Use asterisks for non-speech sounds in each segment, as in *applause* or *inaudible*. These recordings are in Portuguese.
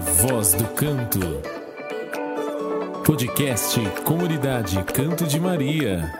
Voz do Canto. Podcast Comunidade Canto de Maria.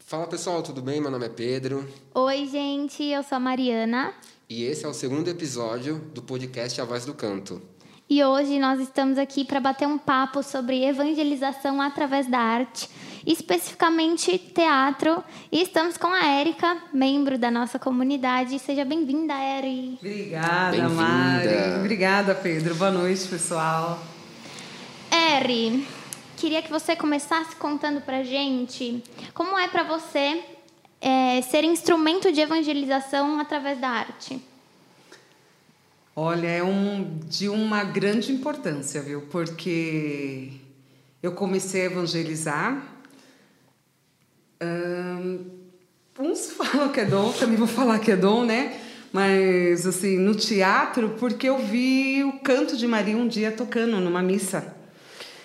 Fala pessoal, tudo bem? Meu nome é Pedro Oi, gente, eu sou a Mariana e esse é o segundo episódio do podcast A Voz do Canto. E hoje nós estamos aqui para bater um papo sobre evangelização através da arte, especificamente teatro, e estamos com a Érica, membro da nossa comunidade. Seja bem-vinda, Eri. Obrigada, Bem-vinda. Mari. Obrigada, Pedro. Boa noite, pessoal. Eri, queria que você começasse contando pra gente como é para você é, ser instrumento de evangelização através da arte. Olha, é um, de uma grande importância, viu? Porque eu comecei a evangelizar. Ahn, uns *laughs* falam que é dom, também vou falar que é dom, né? Mas, assim, no teatro, porque eu vi o canto de Maria um dia tocando numa missa.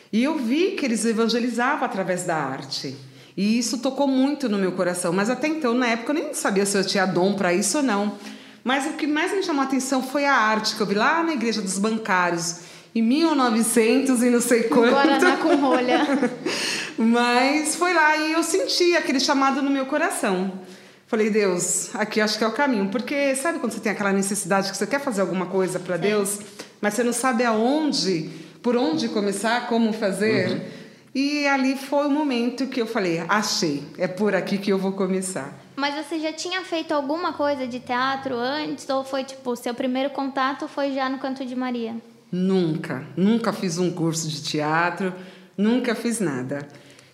E eu vi que eles evangelizavam através da arte. E isso tocou muito no meu coração. Mas até então, na época, eu nem sabia se eu tinha dom para isso ou não. Mas o que mais me chamou a atenção foi a arte que eu vi lá na Igreja dos Bancários, em 1900 e não sei quanto. Guaraná com rolha. *laughs* Mas foi lá e eu senti aquele chamado no meu coração. Falei, Deus, aqui acho que é o caminho. Porque sabe quando você tem aquela necessidade que você quer fazer alguma coisa para Deus, mas você não sabe aonde, por onde começar, como fazer? E ali foi o momento que eu falei, achei, é por aqui que eu vou começar. Mas você já tinha feito alguma coisa de teatro antes? Ou foi, tipo, seu primeiro contato foi já no Canto de Maria? Nunca, nunca fiz um curso de teatro, nunca fiz nada.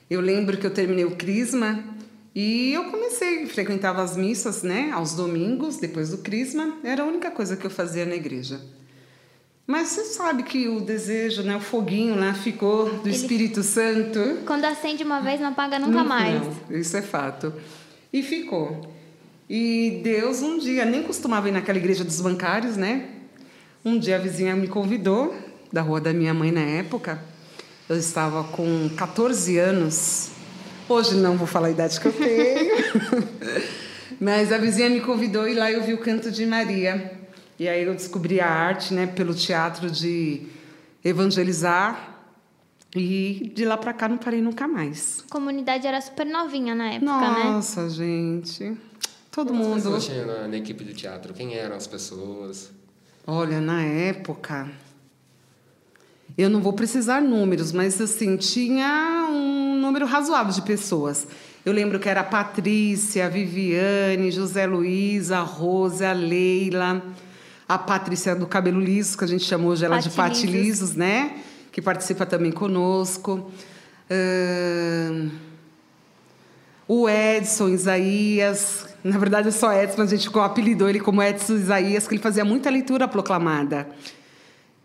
Eu lembro que eu terminei o Crisma e eu comecei, frequentava as missas, né, aos domingos, depois do Crisma, era a única coisa que eu fazia na igreja. Mas você sabe que o desejo, né, o foguinho lá ficou do Espírito Santo. Quando acende uma vez, não apaga nunca Não, mais. não, isso é fato. E ficou. E Deus um dia, nem costumava ir naquela igreja dos bancários, né? Um dia a vizinha me convidou, da rua da minha mãe na época. Eu estava com 14 anos. Hoje não vou falar a idade que eu tenho. *laughs* Mas a vizinha me convidou e lá eu vi o canto de Maria. E aí eu descobri a arte, né, pelo teatro de evangelizar. E de lá para cá não parei nunca mais. A comunidade era super novinha na época, né? Nossa, gente. Todo Quantas mundo. pessoas tinha na, na equipe do teatro? Quem eram as pessoas? Olha, na época. Eu não vou precisar números, mas assim, tinha um número razoável de pessoas. Eu lembro que era a Patrícia, a Viviane, José Luiz, a Rose, a Leila, a Patrícia do cabelo liso, que a gente chamou hoje ela de Pati Lisos. Né? Que participa também conosco. Ahn, O Edson Isaías, na verdade é só Edson, mas a gente apelidou ele como Edson Isaías, que ele fazia muita leitura proclamada.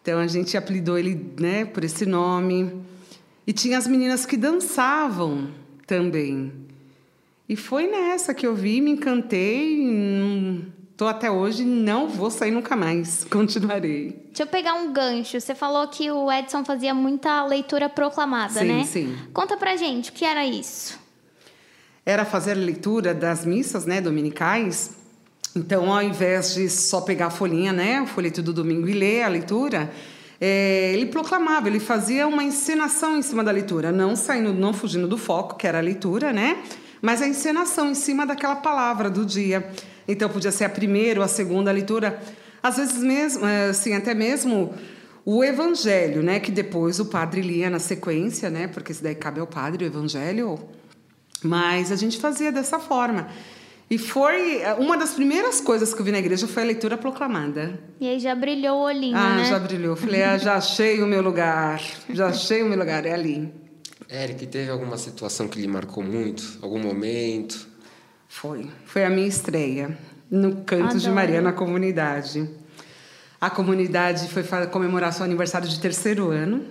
Então a gente apelidou ele né, por esse nome. E tinha as meninas que dançavam também. E foi nessa que eu vi, me encantei. Estou até hoje, não vou sair nunca mais. *laughs* Continuarei. Deixa eu pegar um gancho. Você falou que o Edson fazia muita leitura proclamada, Sim, né? sim. Conta pra gente, o que era isso? era fazer a leitura das missas, né, dominicais. Então, ao invés de só pegar a folhinha, né, o folheto do domingo e ler a leitura, eh, ele proclamava, ele fazia uma encenação em cima da leitura, não saindo, não fugindo do foco, que era a leitura, né, mas a encenação em cima daquela palavra do dia. Então, podia ser a primeira ou a segunda leitura, às vezes mesmo, eh, assim, até mesmo o evangelho, né, que depois o padre lia na sequência, né, porque isso daí cabe ao padre o evangelho. Mas a gente fazia dessa forma. E foi uma das primeiras coisas que eu vi na igreja foi a leitura proclamada. E aí já brilhou o olhinho, ah, né? já brilhou. Falei, ah, já achei o meu lugar. Já *laughs* achei o meu lugar, é ali. Eric, teve alguma situação que lhe marcou muito? Algum momento? Foi. Foi a minha estreia no Canto de Adoro. Maria na comunidade. A comunidade foi comemorar seu aniversário de terceiro ano.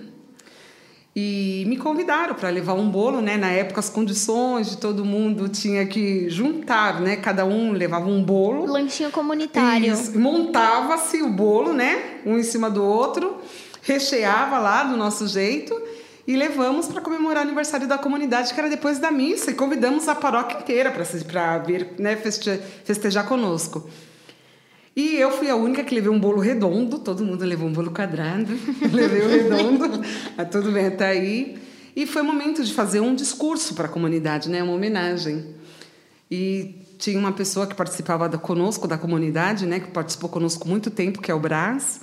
E me convidaram para levar um bolo, né? Na época as condições de todo mundo tinha que juntar, né? Cada um levava um bolo. Lanchinho comunitário. Montava-se o bolo, né? Um em cima do outro, recheava lá do nosso jeito e levamos para comemorar o aniversário da comunidade, que era depois da missa, e convidamos a paróquia inteira para vir né, feste, festejar conosco. E eu fui a única que levei um bolo redondo, todo mundo levou um bolo quadrado, *laughs* levei o redondo, *laughs* ah, tudo bem até aí. E foi o momento de fazer um discurso para a comunidade, né, uma homenagem. E tinha uma pessoa que participava da, conosco, da comunidade, né, que participou conosco muito tempo, que é o Brás,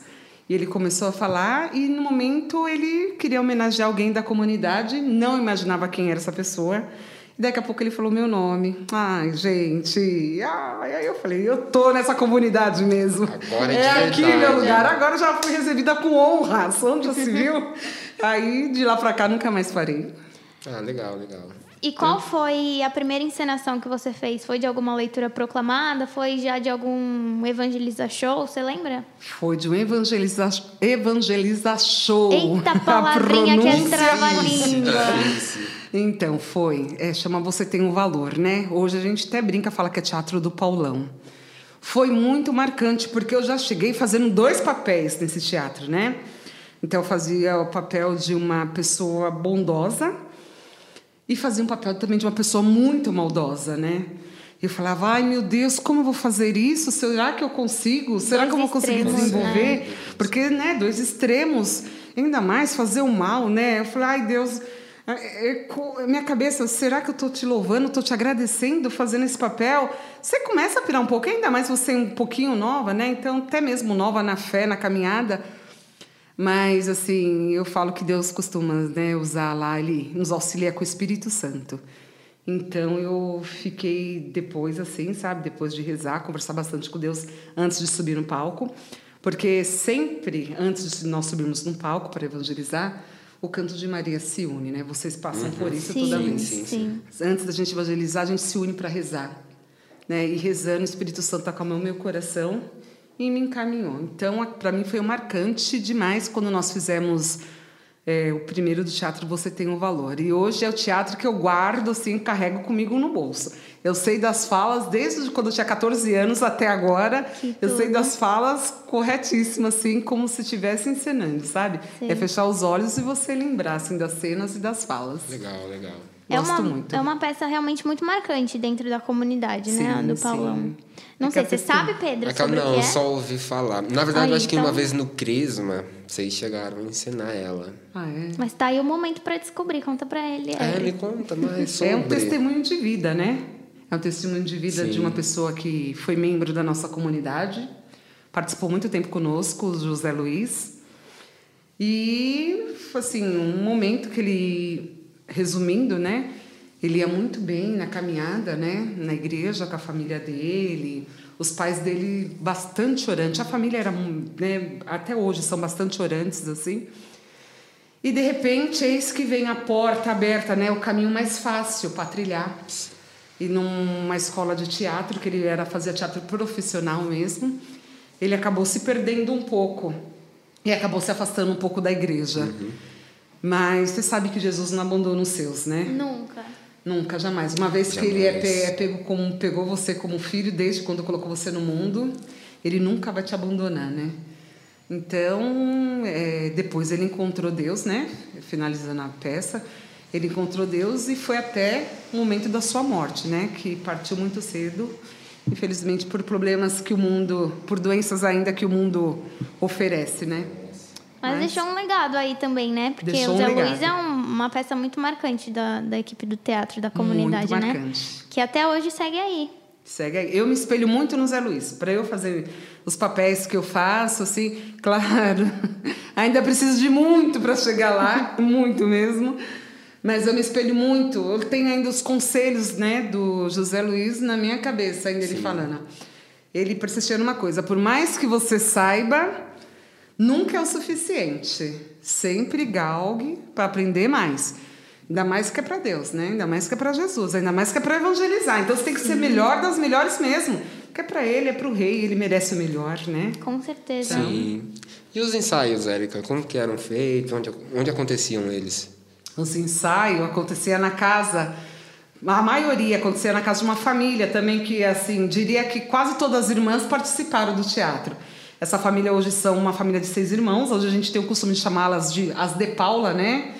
e ele começou a falar e no momento ele queria homenagear alguém da comunidade, não imaginava quem era essa pessoa. E daqui a pouco ele falou meu nome. Ai, gente. Ai, aí eu falei, eu tô nessa comunidade mesmo. Agora é, é de aqui verdade. meu lugar. Agora eu já fui recebida com honra. Onde já se viu? aí de lá para cá nunca mais parei. Ah, legal, legal. E qual foi a primeira encenação que você fez? Foi de alguma leitura proclamada? Foi já de algum evangeliza show? Você lembra? Foi de um evangeliza, evangeliza show. Eita, *laughs* A palavrinha que é trava-língua. Então, foi. É, chama Você Tem um Valor, né? Hoje a gente até brinca, fala que é teatro do Paulão. Foi muito marcante, porque eu já cheguei fazendo dois papéis nesse teatro, né? Então, eu fazia o papel de uma pessoa bondosa e fazia um papel também de uma pessoa muito maldosa, né? Eu falava, ai meu Deus, como eu vou fazer isso? Será que eu consigo? Será Dois que eu vou conseguir extremos, desenvolver? né? Porque, né, dois extremos, ainda mais fazer o mal, né? Eu falei, ai Deus, é, é, co- minha cabeça, será que eu estou te louvando, estou te agradecendo fazendo esse papel? Você começa a pirar um pouco, ainda mais você um pouquinho nova, né? Então, até mesmo nova na fé, na caminhada. Mas, assim, eu falo que Deus costuma né, usar lá, Ele nos auxilia com o Espírito Santo. Então, eu fiquei depois, assim, sabe? Depois de rezar, conversar bastante com Deus antes de subir no palco. Porque sempre, antes de nós subirmos no palco para evangelizar, o canto de Maria se une, né? Vocês passam por isso Sim, toda vez. sim, sim. Antes da gente evangelizar, a gente se une para rezar. Né? E rezando, o Espírito Santo acalmou meu coração e me encaminhou. Então, para mim foi marcante demais quando nós fizemos é, o primeiro do teatro Você Tem um Valor. E hoje é o teatro que eu guardo, assim, carrego comigo no bolso. Eu sei das falas desde quando eu tinha 14 anos até agora. Que Eu sei tudo. das falas corretíssimas, assim, como se estivesse encenando, sabe? Sim. É fechar os olhos e você lembrar, assim, das cenas e das falas. Legal, legal. É Gosto uma, muito. é uma peça realmente muito marcante dentro da comunidade, né? Sim, Do sim. Não sei, você sabe, Pedro, Aquela, sobre o não, que é? só ouvi falar. Na verdade, Aí, eu acho que uma então- vez no Crisma, vocês chegaram a ensinar ela. Ah, é? Mas tá aí o momento pra descobrir, conta pra ele. É, Eric. me conta mais sobre. É um testemunho de vida, né? É um testemunho de vida Sim. de uma pessoa que foi membro da nossa comunidade, participou muito tempo conosco, o José Luiz. E, foi, assim, um momento que ele, resumindo, né? Ele ia muito bem na caminhada, né? Na igreja com a família dele, os pais dele bastante orantes. A família era, né? Até hoje são bastante orantes, assim. E de repente, eis que vem a porta aberta, né? O caminho mais fácil para trilhar. E numa escola de teatro, que ele era fazia teatro profissional mesmo, ele acabou se perdendo um pouco e acabou se afastando um pouco da igreja. Mas você sabe que Jesus não abandona os seus, né? Nunca. Nunca, jamais. Uma vez que ele é, Jamais. pe- é pego como pegou você como filho desde quando colocou você no mundo, ele nunca vai te abandonar, né? Então, é, depois ele encontrou Deus, né? Finalizando a peça, ele encontrou Deus e foi até o momento da sua morte, né? Que partiu muito cedo, infelizmente por problemas que o mundo, por doenças ainda que o mundo oferece, né? Mas, Mas- deixou um legado aí também, né? Porque o um Zé legado. Luiz é um- uma peça muito marcante da, da equipe do teatro, da comunidade, muito né? marcante. Que até hoje segue aí. Segue aí. Eu me espelho muito no Zé Luiz. Para eu fazer os papéis que eu faço, assim, *laughs* claro, ainda preciso de muito para chegar lá, *laughs* muito mesmo. Mas eu me espelho muito. Eu tenho ainda os conselhos, né, do José Luiz na minha cabeça, ainda ele falando. Ele persistia numa coisa: por mais que você saiba, nunca é o suficiente. Sempre galgue para aprender mais. Ainda mais que é para Deus, né? Ainda mais que é para Jesus, ainda mais que é para evangelizar. Então você tem que ser melhor das melhores mesmo. Porque é para ele, é para o rei, ele merece o melhor, né? Com certeza. Sim. E os ensaios, Érica, como que eram feitos? Onde, onde aconteciam eles? Os ensaios acontecia na casa, a maioria acontecia na casa de uma família também que assim diria que quase todas as irmãs participaram do teatro. Essa família hoje são uma família de seis irmãos. Hoje a gente tem o costume de chamá-las de as de Paula, né?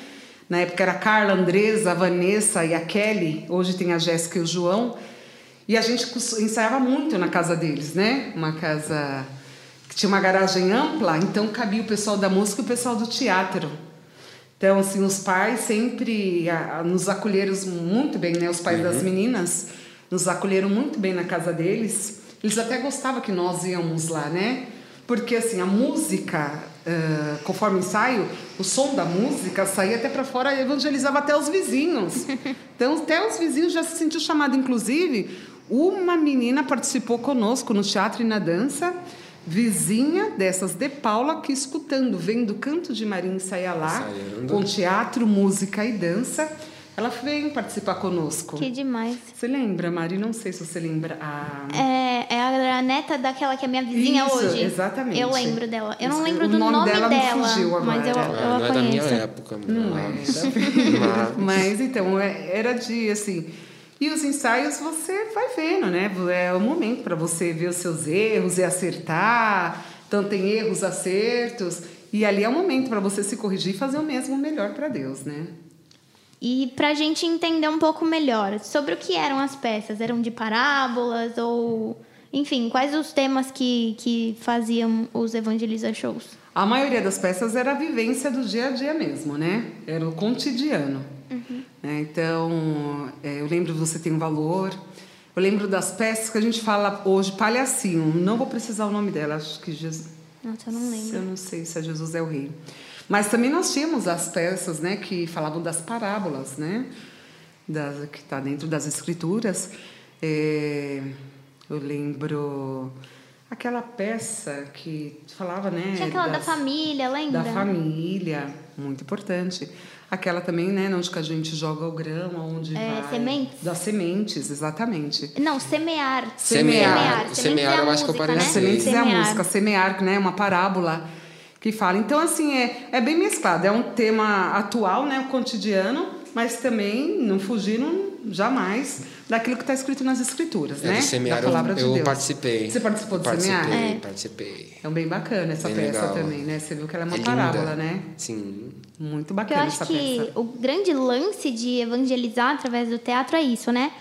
Na época era a Carla, a Andresa, a Vanessa e a Kelly. Hoje tem a Jéssica e o João. E a gente ensaiava muito na casa deles, né? Uma casa que tinha uma garagem ampla, então cabia o pessoal da música e o pessoal do teatro. Então, assim, os pais sempre a, a, nos acolheram muito bem, né? Os pais uhum. das meninas nos acolheram muito bem na casa deles. Eles até gostavam que nós íamos lá, né? Porque, assim, a música, uh, conforme ensaio, o som da música saía até para fora e evangelizava até os vizinhos. *laughs* Então, até os vizinhos já se sentiu chamado. Inclusive, uma menina participou conosco no teatro e na dança vizinha dessas de Paula que escutando, vendo canto de Maria ensaiar lá, Ensaiando. com teatro, música e dança. Ela vem participar conosco. Que demais. Você lembra, Mari? Não sei se você lembra. A... É, é a neta daquela que é minha vizinha Isso, hoje. Exatamente. Eu lembro dela. Eu não lembro o do nome, nome dela, dela fugiu mas eu, eu ah, a não conheço. é da minha época. Não é. mas... mas então, é, era de assim. E os ensaios você vai vendo, né? É o momento para você ver os seus erros e acertar. Então tem erros, acertos. E ali é o momento para você se corrigir e fazer o mesmo melhor para Deus, né? E para a gente entender um pouco melhor sobre o que eram as peças, eram de parábolas ou, enfim, quais os temas que, que faziam os Evangeliza Shows? A maioria das peças era a vivência do dia a dia mesmo, né? Era o cotidiano. Uhum. Né? Então, é, eu lembro Você Tem um Valor. Eu lembro das peças que a gente fala hoje, palhacinho. Não vou precisar o nome dela, acho que Jesus. Nossa, eu não lembro. Eu não sei se é Jesus é o Rei. Mas também nós tínhamos as peças, né, que falavam das parábolas, né, das, que está dentro das escrituras. É, eu lembro aquela peça que falava, né, tinha aquela das, da família, lembra? Da família, muito importante. Aquela também, né, onde que a gente joga o grão, onde é, vai... Sementes? Das sementes, exatamente. Não, semear. Semear. Semear, semear é eu acho que eu parei né? Sementes é a música. Semear, né, uma parábola que fala. Então, assim, é, é bem mesclado. É um tema atual, né, o cotidiano, mas também não fugindo jamais daquilo que está escrito nas escrituras, é, né? Semear, da palavra eu, de Deus. Eu participei. Você participou do participei, Semear? É. Participei. É bem bacana essa bem peça legal. também, né? Você viu que ela é uma é parábola, né? Sim. Muito bacana essa peça. Eu acho que o grande lance de evangelizar através do teatro é isso, né?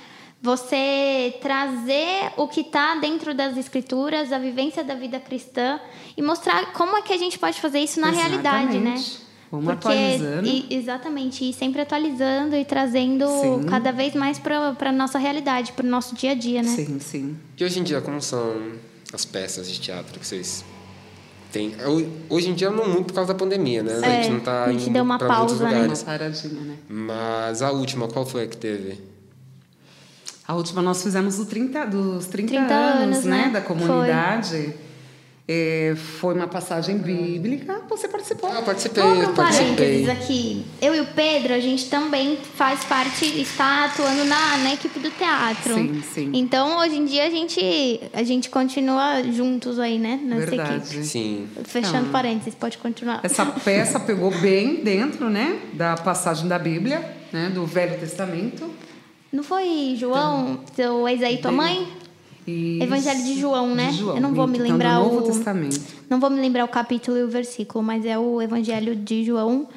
Você trazer o que está dentro das escrituras, a vivência da vida cristã e mostrar como é que a gente pode fazer isso na Exatamente. realidade, né? Vamos Porque, atualizando. E, exatamente, e sempre atualizando e trazendo sim. cada vez mais para a nossa realidade, para o nosso dia a dia, né? Sim, sim. E hoje em dia, como são as peças de teatro que vocês têm? Hoje em dia, não muito por causa da pandemia, né? É, a gente não está A gente deu uma pausa, né? Uma paradinha, né? Mas a última, qual foi a que teve? A última nós fizemos do 30, dos 30, 30 anos, anos né? né? Da comunidade. Foi. É, foi uma passagem bíblica. Você participou? Eu participei, Vamos eu participei. aqui. Eu e o Pedro, a gente também faz parte, está atuando na, na equipe do teatro. Sim, sim. Então, hoje em dia, a gente, a gente continua juntos aí, né? Nessa Verdade. equipe. Sim. Fechando Não. parênteses, pode continuar. Essa peça pegou bem dentro, né? Da passagem da Bíblia, né? Do Velho Testamento. Não foi João, seu ex aí, tua mãe? Isso. Evangelho de João, né? De João. Eu não vou me então, lembrar Novo o Testamento. Não vou me lembrar o capítulo e o versículo, mas é o Evangelho de João,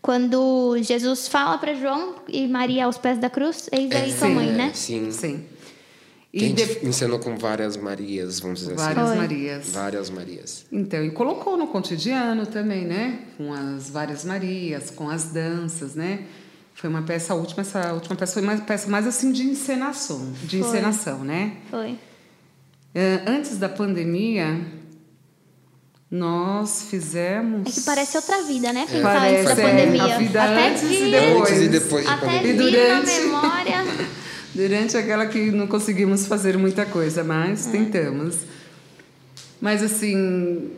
quando Jesus fala para João e Maria aos pés da cruz, eis aí é, tua mãe, né? Sim. Sim. E de... ensinou com várias Marias, vamos dizer várias assim. Várias Marias. Várias Marias. Então, e colocou no cotidiano também, né? Com as várias Marias, com as danças, né? Foi uma peça, a última, essa última peça foi uma peça mais assim de encenação, de foi. encenação, né? Foi. Uh, antes da pandemia, nós fizemos. É que parece outra vida, né? Pensar parece, antes da pandemia. É, a vida Até antes vi, e depois. Antes e depois de Até vi durante, na memória. *laughs* durante aquela que não conseguimos fazer muita coisa, mas é. tentamos. Mas assim,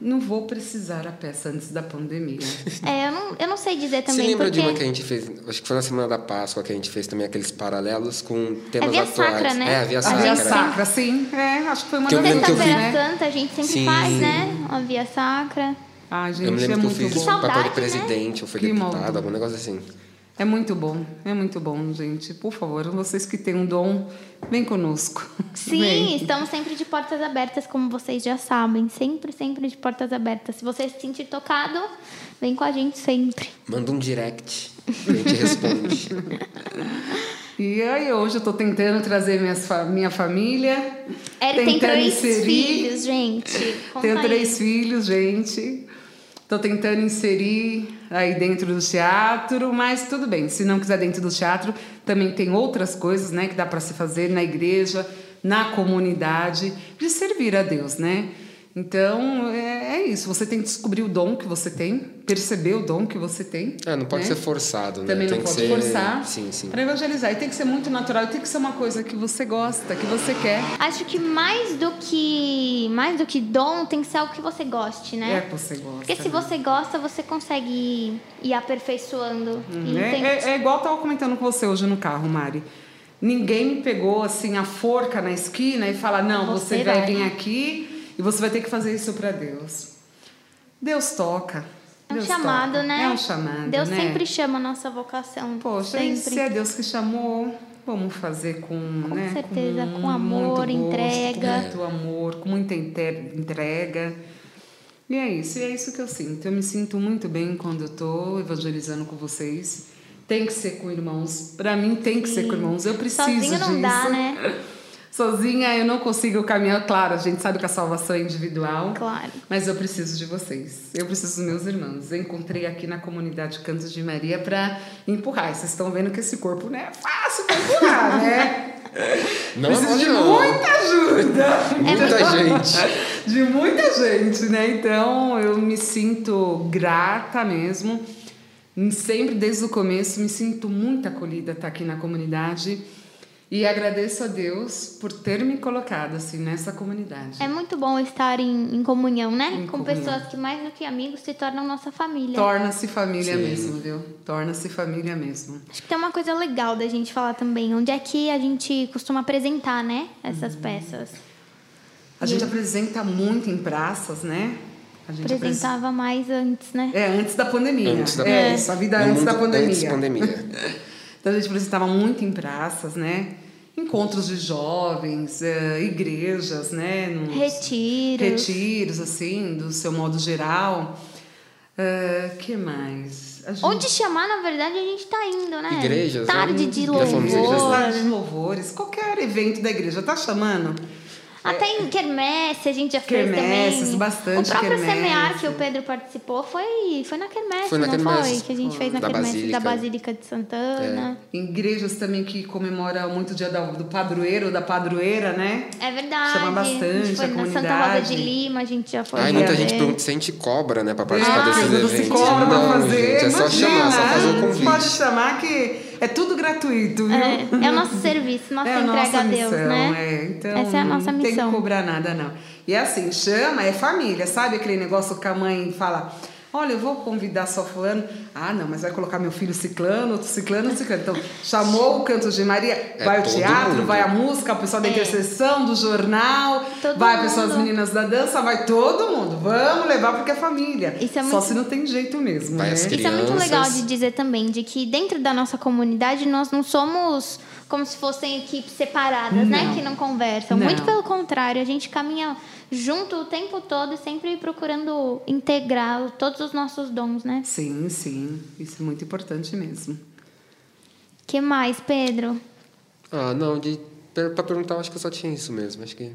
não vou precisar a peça antes da pandemia. *laughs* É, eu não, eu não sei dizer também. Você lembra porque... de uma que a gente fez? Acho que foi na semana da Páscoa que a gente fez também aqueles paralelos com temas é via atuais. Sacra, né? É, a Via A Sacra. Via Sacra, sim. É, acho que foi uma Que das lembro que eu vi- Sexta-feira né? Santa a gente sempre Sim. faz, né? A Via Sacra. Ai, gente, eu me lembro é que eu fiz saudade, papel de né? presidente, ou foi Que deputado, modo. algum negócio assim. É muito bom, é muito bom, gente. Por favor, vocês que têm um dom, vem conosco. Sim, Vem. estamos sempre de portas abertas, como vocês já sabem. Sempre, sempre de portas abertas. Se você se sentir tocado, vem com a gente sempre. Manda um direct, a gente responde. *laughs* E aí hoje eu tô tentando trazer minhas fa- minha família. Eri tem três inserir- filhos, gente. Conta Tenho aí. três filhos, gente. Tô tentando inserir aí dentro do teatro, mas tudo bem. Se não quiser dentro do teatro, também tem outras coisas, né, que dá para se fazer na igreja, na comunidade, de servir a Deus, né? Então, é, é isso. Você tem que descobrir o dom que você tem, perceber o dom que você tem. É, não pode né? ser forçado, né? Também tem não que pode ser... forçar Sim, sim. para evangelizar. E tem que ser muito natural, e tem que ser uma coisa que você gosta, que você quer. Acho que mais do que mais do que dom tem que ser algo que você goste, né? É que você gosta. Porque se né? você gosta, você consegue ir, ir aperfeiçoando. E É, tem- é, é igual eu tava comentando com você hoje no carro, Mari. Ninguém me pegou assim a forca na esquina e fala: "Não, você, Você vai vai. vir aqui e você vai ter que fazer isso para Deus". Deus toca. É um Deus chamado, toca. né? É um chamado, Deus né? sempre chama a nossa vocação. Poxa, sempre. se é Deus que chamou, vamos fazer com, Com né? certeza, com muito amor, gosto, entrega. Com muito amor, com muita entrega. E é isso, e é isso que eu sinto. Eu me sinto muito bem quando eu tô evangelizando com vocês. Tem que ser com irmãos. Para mim tem que ser com irmãos. Eu preciso Sozinho não disso. dá, né? *laughs* Sozinha eu não consigo caminhar. Claro, a gente sabe que a salvação é individual. Claro. Mas eu preciso de vocês. Eu preciso dos meus irmãos. Eu encontrei aqui na comunidade Cantos de Maria para empurrar. Vocês estão vendo que esse corpo não é fácil para empurrar, né? *laughs* Não Preciso de não. muita ajuda. *laughs* Muita gente. De muita gente, né? Então eu me sinto grata mesmo. Sempre desde o começo me sinto muito acolhida estar aqui na comunidade e agradeço a Deus por ter me colocado assim nessa comunidade. É muito bom estar em, em comunhão, né? Em Com comunhão. pessoas que mais do que amigos se tornam nossa família. Torna-se família Sim. mesmo, viu? Torna-se família mesmo. Acho que tem uma coisa legal da gente falar também. Onde é que a gente costuma apresentar, né? Essas Uhum. peças. A gente apresenta muito em praças, né? A gente apresenta. Apresentava mais antes, né? É, antes da pandemia. Antes da é, isso, a vida No antes da pandemia. Antes da pandemia. *laughs* Então a gente apresentava muito em praças, né? Encontros de jovens, eh, igrejas, né? Nos Retiros. Retiros, assim, do seu modo geral. Ah, que mais? Gente- Onde chamar, na verdade, a gente tá indo, né? Igrejas, né? Tarde de Já fomos em Igrejas, louvor. tarde de louvores, qualquer evento da igreja, tá chamando? Até em quermesse a gente já fez também. bastante O próprio quermesse. semear que o Pedro participou foi, foi na quermesse, Foi na não quermesse. foi? Que a gente fez na Da quermesse da Basílica. Basílica de Santana. Igrejas também que comemoram muito o dia da- do padroeiro, da padroeira, né? É, verdade. Chama bastante a gente foi a na Santa Rosa comunidade. de Lima, a gente já foi. Ai, muita ver. gente pergunta se a gente cobra, né? Pra participar Ah, desses se eventos. cobra pra Não, fazer, gente, é só imagina, chamar, só fazer o convite. Pode chamar que é tudo gratuito, viu? É, é o nosso serviço, nossa *laughs* É a entrega nossa a Deus, missão, né? é. Então, Essa é a nossa não tem que missão. cobrar nada, não. E assim, chama, é família, sabe aquele negócio que a mãe fala, olha, eu vou convidar só fulano. Ah, não, mas vai colocar meu filho ciclano, outro ciclano, outro ciclano. Então, chamou o Canto de Maria, vai o teatro, mundo. vai a música, o pessoal da É. intercessão, do jornal, Todo vai o pessoal das mundo. meninas da dança, vai todo mundo. Vamos levar porque é família. Isso é Só muito- se não tem jeito mesmo, Vai né? Isso é muito legal de dizer também, de que dentro da nossa comunidade nós não somos como se fossem equipes separadas, né? Não. Que não conversam. Não. Muito pelo contrário, a gente caminha junto o tempo todo, sempre procurando integrar todos os nossos dons, né? Sim, sim. Isso é muito importante mesmo. que mais, Pedro? Ah, não, de, pra perguntar, eu acho que eu só tinha isso mesmo. Acho que.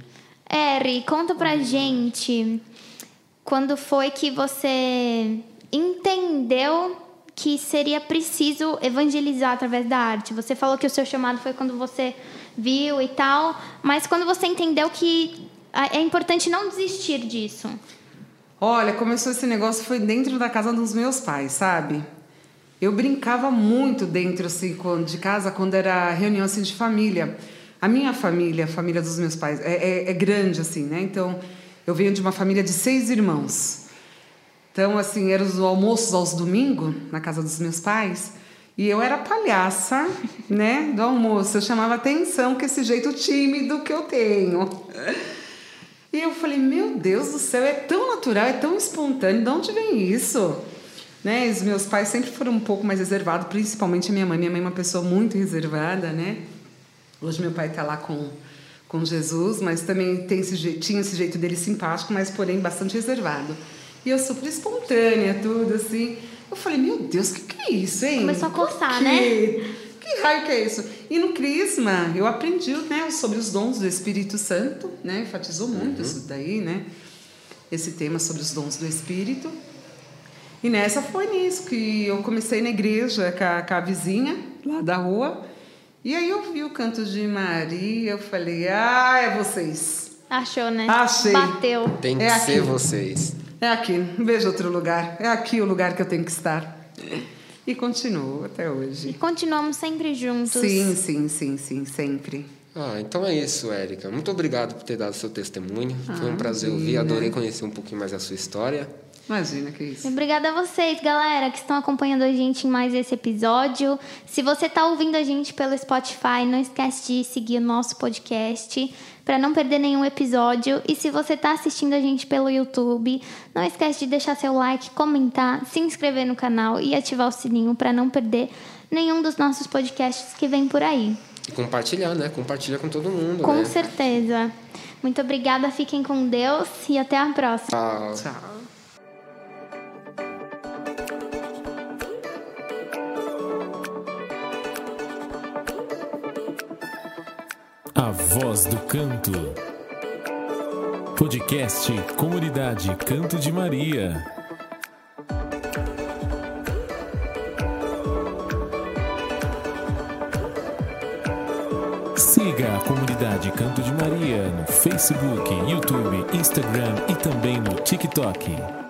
Eri, conta pra gente quando foi que você entendeu que seria preciso evangelizar através da arte. Você falou que o seu chamado foi quando você viu e tal, mas quando você entendeu que ah, é importante não desistir disso. Olha, começou esse negócio foi dentro da casa dos meus pais, sabe? Eu brincava muito dentro assim de casa quando era reunião assim de família. A minha família, a família dos meus pais, é, é- é grande assim, né? Então eu venho de uma família de seis irmãos. Então assim eram os almoços aos domingos na casa dos meus pais e eu era palhaça, *laughs* né? Do almoço eu chamava atenção com esse jeito tímido que eu tenho. E eu falei, meu Deus do céu, é tão natural, é tão espontâneo, de onde vem isso? Né? Os meus pais sempre foram um pouco mais reservados, principalmente a minha mãe. Minha mãe é uma pessoa muito reservada, né? Hoje meu pai está lá com, com Jesus, mas também tem esse, tinha esse jeito dele simpático, mas porém bastante reservado. E eu super espontânea, tudo assim. Eu falei, meu Deus, o que, que é isso, hein? Começou a coçar, né? Que raio que é isso? E no Crisma, eu aprendi né, sobre os dons do Espírito Santo, né? Enfatizou muito uhum. isso daí, né? Esse tema sobre os dons do Espírito. E nessa foi nisso que eu comecei na igreja com a, com a vizinha lá da rua. E aí eu vi o canto de Maria, eu falei, ah, é vocês. Achou, né? Achei. Bateu. Tem que é ser vocês. É aqui, não vejo outro lugar. É aqui o lugar que eu tenho que estar. E continuo até hoje. E continuamos sempre juntos. Sim, sim, sim, sim, sempre. Ah, então é isso, Érica. Muito obrigado por ter dado seu testemunho. Ah, Foi um prazer ouvir, adorei conhecer um pouquinho mais a sua história. Imagina que isso. Obrigada a vocês, galera, que estão acompanhando a gente em mais esse episódio. Se você está ouvindo a gente pelo Spotify, não esquece de seguir o nosso podcast para não perder nenhum episódio. E se você está assistindo a gente pelo YouTube, não esquece de deixar seu like, comentar, se inscrever no canal e ativar o sininho para não perder nenhum dos nossos podcasts que vem por aí. E compartilhar, né? Compartilha com todo mundo. Com né? certeza. Muito obrigada, fiquem com Deus e até a próxima. Tchau. Tchau. Do Canto. Podcast Comunidade Canto de Maria. Siga a comunidade Canto de Maria no Facebook, YouTube, Instagram e também no TikTok.